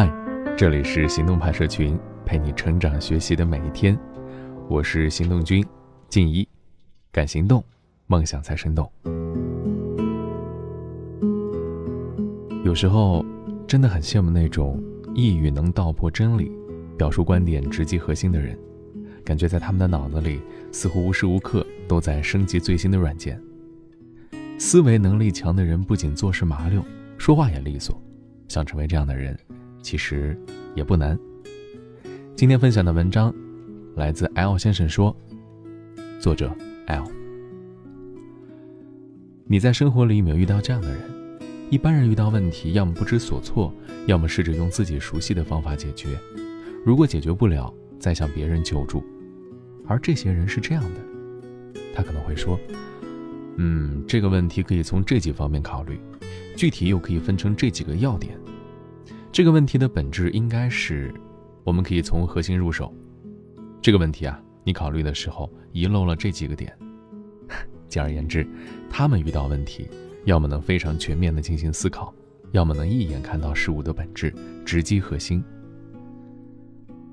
嗨，这里是行动派社群，陪你成长学习的每一天。我是行动君静一，敢行动，梦想才生动。有时候真的很羡慕那种一语能道破真理、表述观点直击核心的人，感觉在他们的脑子里似乎无时无刻都在升级最新的软件。思维能力强的人不仅做事麻溜，说话也利索。想成为这样的人，其实也不难。今天分享的文章来自 L 先生说，作者 L。你在生活里有没有遇到这样的人？一般人遇到问题，要么不知所措，要么试着用自己熟悉的方法解决。如果解决不了，再向别人求助。而这些人是这样的，他可能会说：“嗯，这个问题可以从这几方面考虑。”具体又可以分成这几个要点。这个问题的本质应该是，我们可以从核心入手。这个问题啊，你考虑的时候遗漏了这几个点。简而言之，他们遇到问题，要么能非常全面的进行思考，要么能一眼看到事物的本质，直击核心。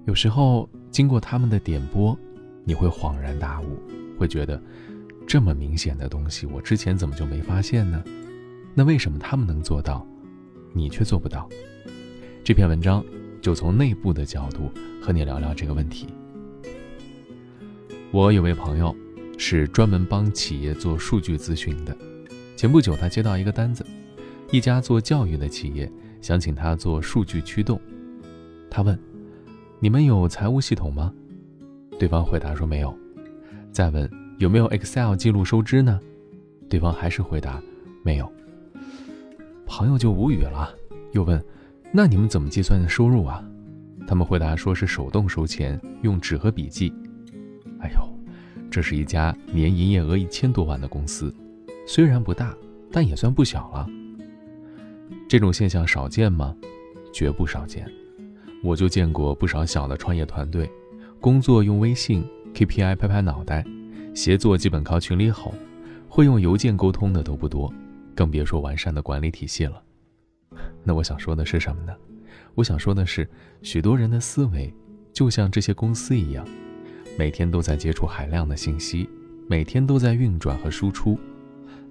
有时候经过他们的点拨，你会恍然大悟，会觉得这么明显的东西，我之前怎么就没发现呢？那为什么他们能做到，你却做不到？这篇文章就从内部的角度和你聊聊这个问题。我有位朋友是专门帮企业做数据咨询的，前不久他接到一个单子，一家做教育的企业想请他做数据驱动。他问：“你们有财务系统吗？”对方回答说没有。再问：“有没有 Excel 记录收支呢？”对方还是回答没有。朋友就无语了，又问：“那你们怎么计算的收入啊？”他们回答说是手动收钱，用纸和笔记。哎呦，这是一家年营业额一千多万的公司，虽然不大，但也算不小了。这种现象少见吗？绝不少见。我就见过不少小的创业团队，工作用微信 KPI 拍拍脑袋，协作基本靠群里吼，会用邮件沟通的都不多。更别说完善的管理体系了。那我想说的是什么呢？我想说的是，许多人的思维就像这些公司一样，每天都在接触海量的信息，每天都在运转和输出，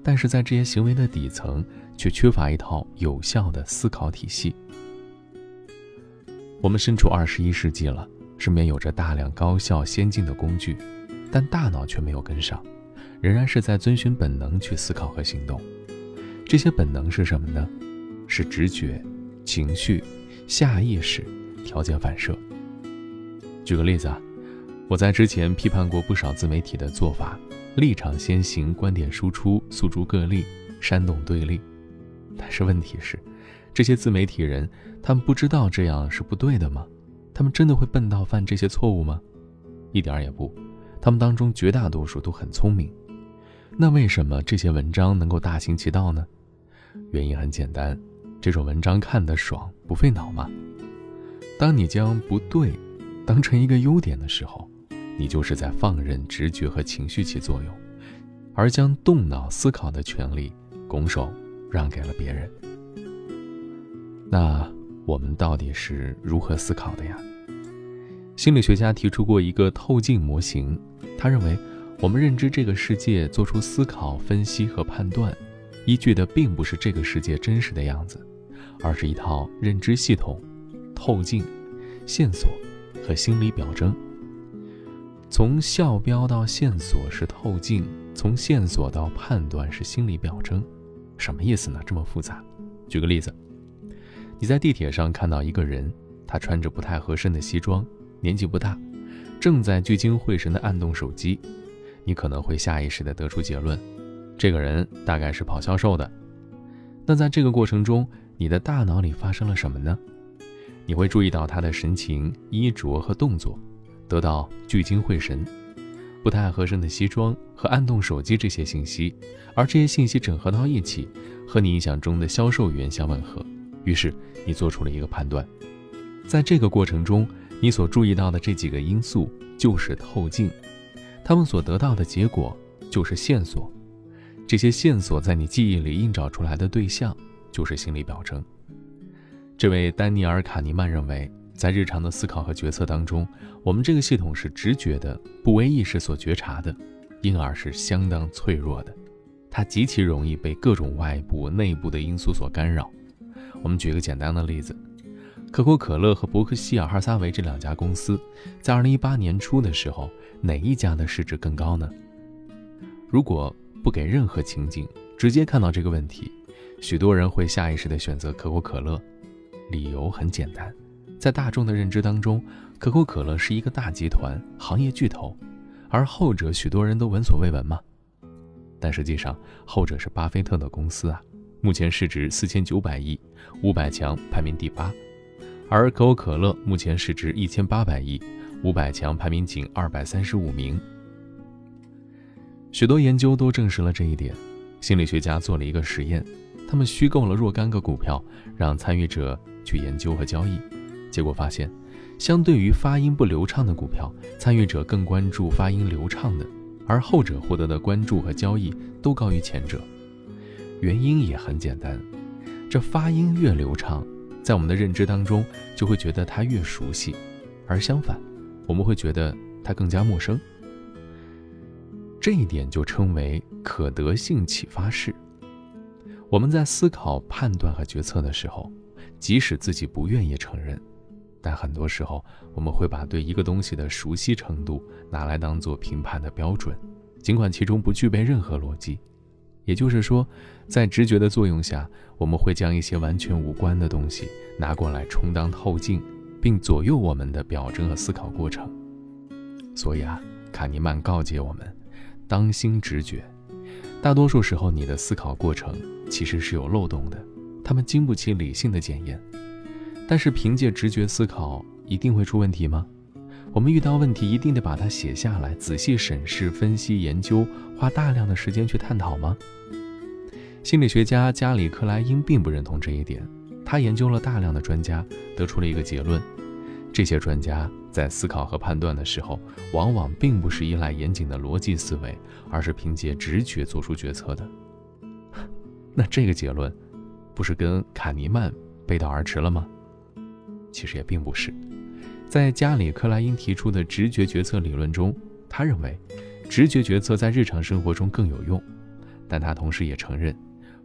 但是在这些行为的底层，却缺乏一套有效的思考体系。我们身处二十一世纪了，身边有着大量高效先进的工具，但大脑却没有跟上，仍然是在遵循本能去思考和行动。这些本能是什么呢？是直觉、情绪、下意识、条件反射。举个例子啊，我在之前批判过不少自媒体的做法，立场先行，观点输出，诉诸个例，煽动对立。但是问题是，这些自媒体人，他们不知道这样是不对的吗？他们真的会笨到犯这些错误吗？一点儿也不，他们当中绝大多数都很聪明。那为什么这些文章能够大行其道呢？原因很简单，这种文章看得爽，不费脑吗。当你将不对当成一个优点的时候，你就是在放任直觉和情绪起作用，而将动脑思考的权利拱手让给了别人。那我们到底是如何思考的呀？心理学家提出过一个透镜模型，他认为我们认知这个世界，做出思考、分析和判断。依据的并不是这个世界真实的样子，而是一套认知系统、透镜、线索和心理表征。从校标到线索是透镜，从线索到判断是心理表征。什么意思呢？这么复杂？举个例子，你在地铁上看到一个人，他穿着不太合身的西装，年纪不大，正在聚精会神地按动手机，你可能会下意识地得出结论。这个人大概是跑销售的，那在这个过程中，你的大脑里发生了什么呢？你会注意到他的神情、衣着和动作，得到聚精会神、不太合身的西装和按动手机这些信息，而这些信息整合到一起，和你印象中的销售员相吻合，于是你做出了一个判断。在这个过程中，你所注意到的这几个因素就是透镜，他们所得到的结果就是线索。这些线索在你记忆里映照出来的对象，就是心理表征。这位丹尼尔·卡尼曼认为，在日常的思考和决策当中，我们这个系统是直觉的，不为意识所觉察的，因而是相当脆弱的。它极其容易被各种外部、内部的因素所干扰。我们举个简单的例子：可口可乐和伯克希尔哈撒韦这两家公司，在2018年初的时候，哪一家的市值更高呢？如果不给任何情景，直接看到这个问题，许多人会下意识地选择可口可乐。理由很简单，在大众的认知当中，可口可乐是一个大集团、行业巨头，而后者许多人都闻所未闻吗？但实际上，后者是巴菲特的公司啊，目前市值四千九百亿，五百强排名第八；而可口可乐目前市值一千八百亿，五百强排名仅二百三十五名。许多研究都证实了这一点。心理学家做了一个实验，他们虚构了若干个股票，让参与者去研究和交易，结果发现，相对于发音不流畅的股票，参与者更关注发音流畅的。而后者获得的关注和交易都高于前者，原因也很简单，这发音越流畅，在我们的认知当中就会觉得它越熟悉，而相反，我们会觉得它更加陌生。这一点就称为可得性启发式。我们在思考、判断和决策的时候，即使自己不愿意承认。但很多时候，我们会把对一个东西的熟悉程度拿来当做评判的标准，尽管其中不具备任何逻辑。也就是说，在直觉的作用下，我们会将一些完全无关的东西拿过来充当透镜，并左右我们的表征和思考过程。所以啊，卡尼曼告诫我们：当心直觉。大多数时候，你的思考过程其实是有漏洞的，他们经不起理性的检验。但是凭借直觉思考一定会出问题吗？我们遇到问题一定得把它写下来，仔细审视、分析、研究，花大量的时间去探讨吗？心理学家加里克莱因并不认同这一点。他研究了大量的专家，得出了一个结论：这些专家在思考和判断的时候，往往并不是依赖严谨的逻辑思维，而是凭借直觉做出决策的。那这个结论，不是跟卡尼曼背道而驰了吗？其实也并不是，在加里克莱因提出的直觉决策理论中，他认为直觉决策在日常生活中更有用，但他同时也承认，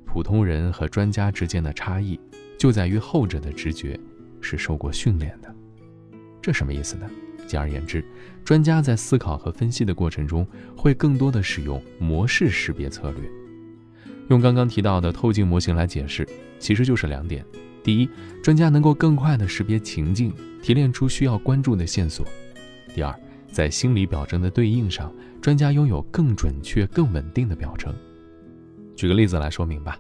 普通人和专家之间的差异就在于后者的直觉是受过训练的。这什么意思呢？简而言之，专家在思考和分析的过程中会更多的使用模式识别策略。用刚刚提到的透镜模型来解释，其实就是两点。第一，专家能够更快地识别情境，提炼出需要关注的线索；第二，在心理表征的对应上，专家拥有更准确、更稳定的表征。举个例子来说明吧：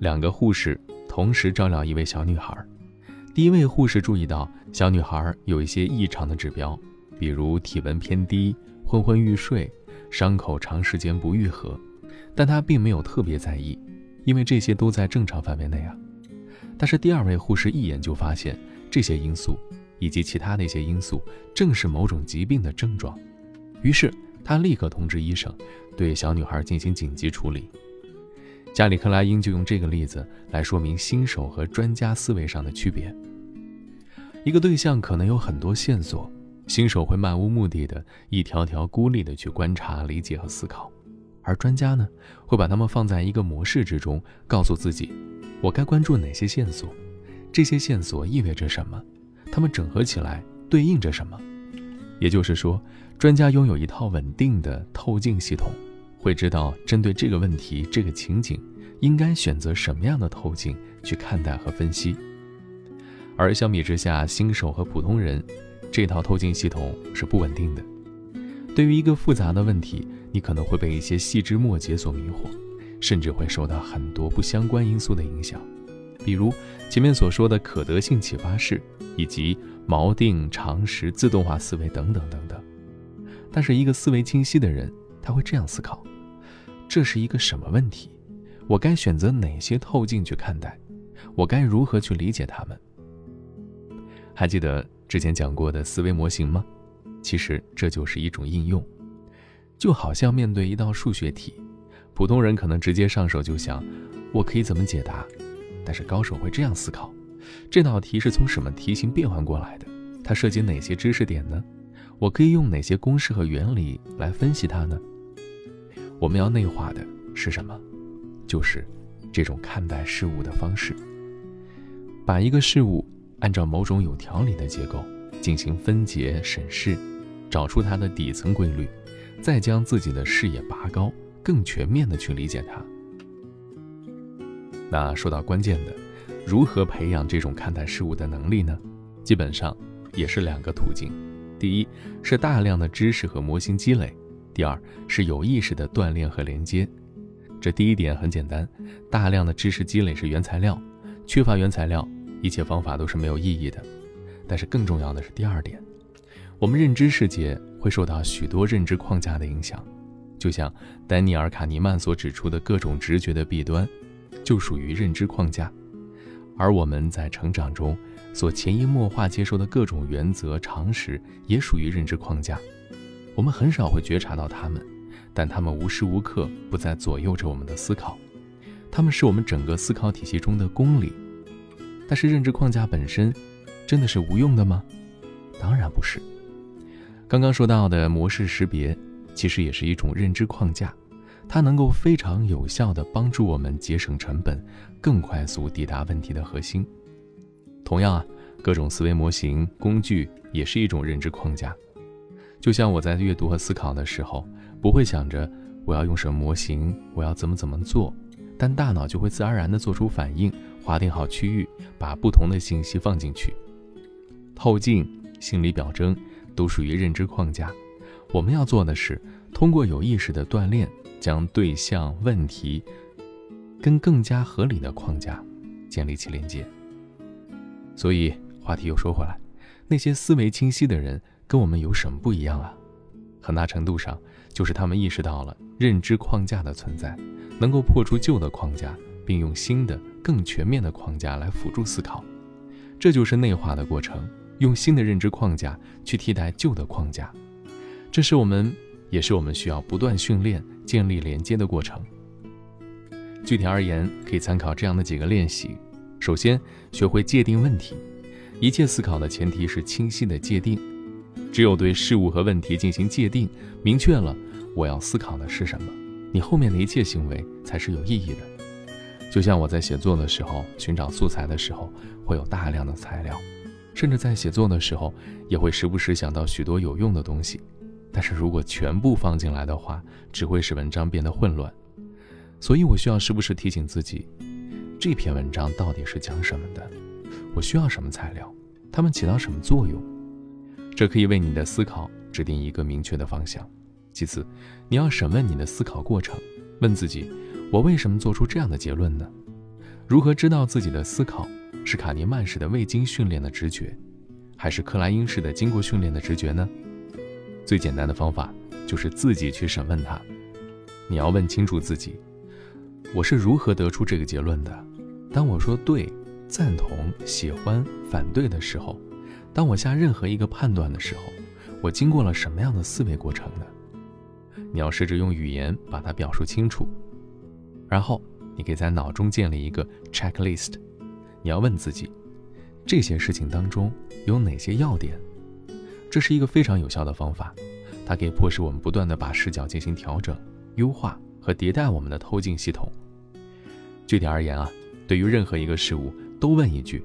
两个护士同时照料一位小女孩，第一位护士注意到小女孩有一些异常的指标，比如体温偏低、昏昏欲睡、伤口长时间不愈合，但她并没有特别在意，因为这些都在正常范围内啊。但是第二位护士一眼就发现这些因素以及其他的一些因素正是某种疾病的症状，于是他立刻通知医生，对小女孩进行紧急处理。加里克莱因就用这个例子来说明新手和专家思维上的区别。一个对象可能有很多线索，新手会漫无目的的一条条孤立的去观察、理解和思考，而专家呢，会把它们放在一个模式之中，告诉自己。我该关注哪些线索？这些线索意味着什么？它们整合起来对应着什么？也就是说，专家拥有一套稳定的透镜系统，会知道针对这个问题、这个情景，应该选择什么样的透镜去看待和分析。而相比之下，新手和普通人，这套透镜系统是不稳定的。对于一个复杂的问题，你可能会被一些细枝末节所迷惑。甚至会受到很多不相关因素的影响，比如前面所说的可得性启发式，以及锚定、常识、自动化思维等等等等。但是，一个思维清晰的人，他会这样思考：这是一个什么问题？我该选择哪些透镜去看待？我该如何去理解它们？还记得之前讲过的思维模型吗？其实这就是一种应用，就好像面对一道数学题。普通人可能直接上手就想，我可以怎么解答？但是高手会这样思考：这道题是从什么题型变换过来的？它涉及哪些知识点呢？我可以用哪些公式和原理来分析它呢？我们要内化的是什么？就是这种看待事物的方式。把一个事物按照某种有条理的结构进行分解审视，找出它的底层规律，再将自己的视野拔高，更全面的去理解它。那说到关键的，如何培养这种看待事物的能力呢？基本上也是两个途径：第一是大量的知识和模型积累；第二是有意识的锻炼和连接。这第一点很简单，大量的知识积累是原材料，缺乏原材料，一切方法都是没有意义的。但是更重要的是第二点，我们认知世界会受到许多认知框架的影响，就像丹尼尔·卡尼曼所指出的各种直觉的弊端。就属于认知框架，而我们在成长中所潜移默化接受的各种原则常识，也属于认知框架。我们很少会觉察到它们，但它们无时无刻不在左右着我们的思考。它们是我们整个思考体系中的公理。但是，认知框架本身真的是无用的吗？当然不是。刚刚说到的模式识别，其实也是一种认知框架。它能够非常有效地帮助我们节省成本，更快速抵达问题的核心。同样啊，各种思维模型工具也是一种认知框架。就像我在阅读和思考的时候，不会想着我要用什么模型，我要怎么怎么做，但大脑就会自然而然地做出反应，划定好区域，把不同的信息放进去。透镜、心理表征都属于认知框架。我们要做的是通过有意识的锻炼。将对象、问题跟更加合理的框架建立起连接。所以话题又说回来，那些思维清晰的人跟我们有什么不一样啊？很大程度上就是他们意识到了认知框架的存在，能够破除旧的框架，并用新的、更全面的框架来辅助思考。这就是内化的过程，用新的认知框架去替代旧的框架。这是我们。也是我们需要不断训练、建立连接的过程。具体而言，可以参考这样的几个练习：首先，学会界定问题。一切思考的前提是清晰的界定。只有对事物和问题进行界定，明确了我要思考的是什么，你后面的一切行为才是有意义的。就像我在写作的时候，寻找素材的时候，会有大量的材料，甚至在写作的时候，也会时不时想到许多有用的东西。但是如果全部放进来的话，只会使文章变得混乱。所以我需要时不时提醒自己，这篇文章到底是讲什么的？我需要什么材料？它们起到什么作用？这可以为你的思考指定一个明确的方向。其次，你要审问你的思考过程，问自己：我为什么做出这样的结论呢？如何知道自己的思考是卡尼曼式的未经训练的直觉，还是克莱因式的经过训练的直觉呢？最简单的方法就是自己去审问他。你要问清楚自己：我是如何得出这个结论的？当我说对、赞同、喜欢、反对的时候，当我下任何一个判断的时候，我经过了什么样的思维过程呢？你要试着用语言把它表述清楚。然后，你可以在脑中建立一个 checklist。你要问自己：这些事情当中有哪些要点？这是一个非常有效的方法，它可以迫使我们不断的把视角进行调整、优化和迭代我们的透镜系统。具体而言啊，对于任何一个事物，都问一句：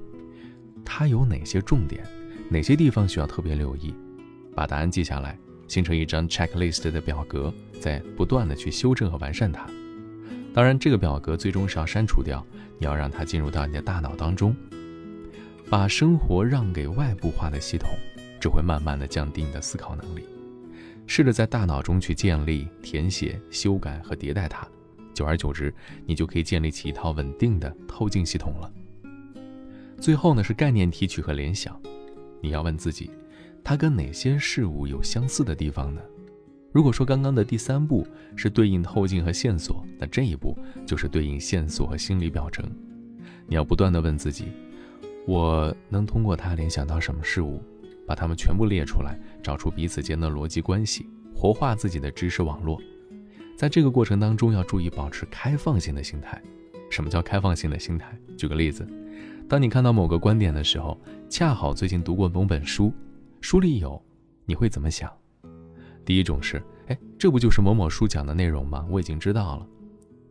它有哪些重点？哪些地方需要特别留意？把答案记下来，形成一张 checklist 的表格，再不断的去修正和完善它。当然，这个表格最终是要删除掉，你要让它进入到你的大脑当中，把生活让给外部化的系统。只会慢慢的降低你的思考能力。试着在大脑中去建立、填写、修改和迭代它，久而久之，你就可以建立起一套稳定的透镜系统了。最后呢，是概念提取和联想。你要问自己，它跟哪些事物有相似的地方呢？如果说刚刚的第三步是对应透镜和线索，那这一步就是对应线索和心理表征。你要不断的问自己，我能通过它联想到什么事物？把它们全部列出来，找出彼此间的逻辑关系，活化自己的知识网络。在这个过程当中，要注意保持开放性的心态。什么叫开放性的心态？举个例子，当你看到某个观点的时候，恰好最近读过某本书，书里有，你会怎么想？第一种是，哎，这不就是某某书讲的内容吗？我已经知道了。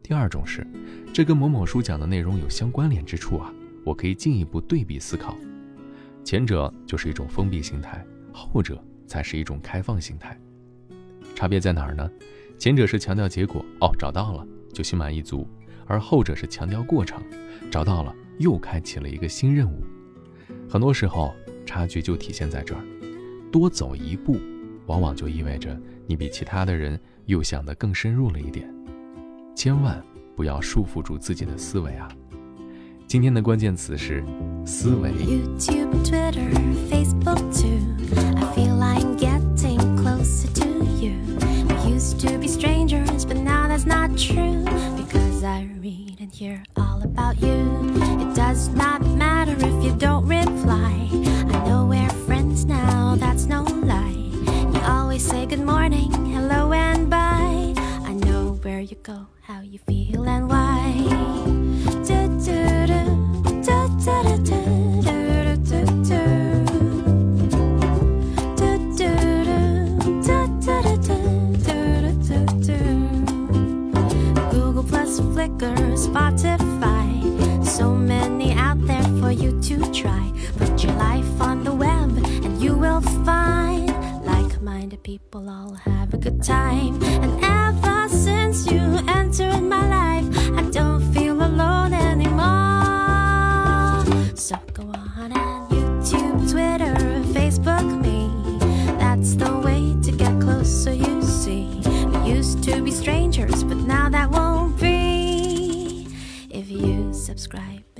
第二种是，这跟某某书讲的内容有相关联之处啊，我可以进一步对比思考。前者就是一种封闭心态，后者才是一种开放心态。差别在哪儿呢？前者是强调结果，哦，找到了就心满意足；而后者是强调过程，找到了。又开启了一个新任务，很多时候差距就体现在这儿，多走一步，往往就意味着你比其他的人又想得更深入了一点。千万不要束缚住自己的思维啊！今天的关键词是思维。I read and hear all about you. It does not matter if you don't reply. People all have a good time. And ever since you entered my life, I don't feel alone anymore. So go on and YouTube, Twitter, Facebook me. That's the way to get closer, you see. We used to be strangers, but now that won't be If you get